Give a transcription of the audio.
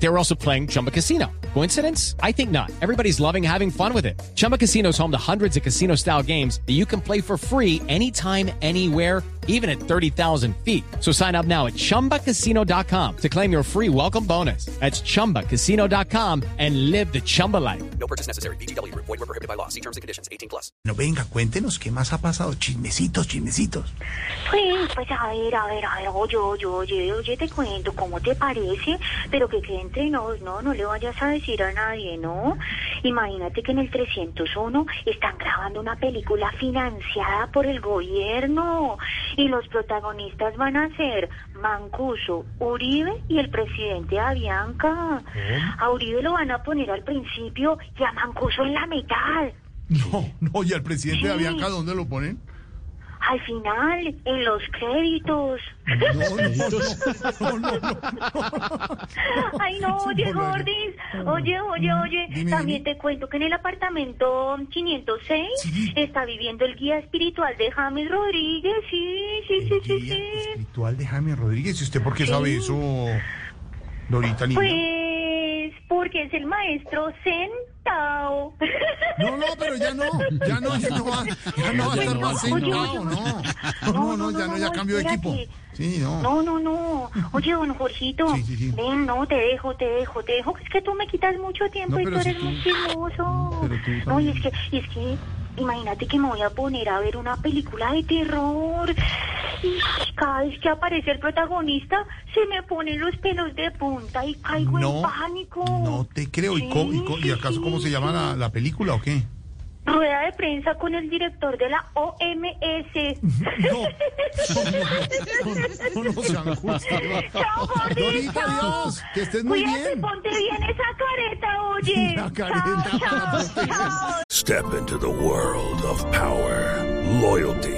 They were also playing Chumba Casino. Coincidence? I think not. Everybody's loving having fun with it. Chumba Casino is home to hundreds of casino style games that you can play for free anytime, anywhere, even at 30,000 feet. So sign up now at chumbacasino.com to claim your free welcome bonus. That's chumbacasino.com and live the Chumba life. No purchase necessary. VGW. Void were prohibited by law. See terms and conditions. 18 plus. No, venga, cuéntenos qué más ha pasado. Chismecitos, chismecitos. Pues, pues a ver, a ver, a ver, oye, oye, oye, oye, te cuento, ¿cómo te parece? Pero que quede entre nos, no, no le vayas a decir a nadie, ¿no? Imagínate que en el 301 están grabando una película financiada por el gobierno y los protagonistas van a ser Mancuso, Uribe y el presidente Avianca. A Uribe lo van a poner al principio y a Mancuso en la mitad. No, no, y al presidente de Avianca, ¿dónde lo ponen? Al final, en los créditos. No, no, no, no, Ay, no, oye, Gordis. Oye, oye, oye. Dime, También dime. te cuento que en el apartamento 506 Sí. está viviendo el guía espiritual de James Rodríguez. Sí, sí, sí, El sí, guía sí. espiritual de Jaime Rodríguez. ¿Y usted por qué sabe eso, Dorita? Pues porque es el maestro Centao. No, no, pero ya no, ya no, ya no va, ya no va a estar más sentado, no. No, no, ya no, ya cambió de equipo. Sí, no. No, no, no. Oye, don Jorgito, Sí, sí, sí. ven, no, te dejo, te dejo, te dejo. Es que tú me quitas mucho tiempo No, y tú si eres tú- muy chismoso. Pero tú No, y es que, y es que, imagínate que me voy a poner a ver una película de terror. Cada vez que aparece el protagonista, se me ponen los pelos de punta y caigo No, en pánico. no te creo. ¿Y, co- y, co- y Sí, acaso sí, cómo se llama la, la película o qué? Rueda de prensa con el director de la OMS. No, no, no, no, sean justos. Dorita, adiós, que estés muy Cuídate, bien. ponte bien esa careta, oye. La careta. Step into the world of power, loyalty,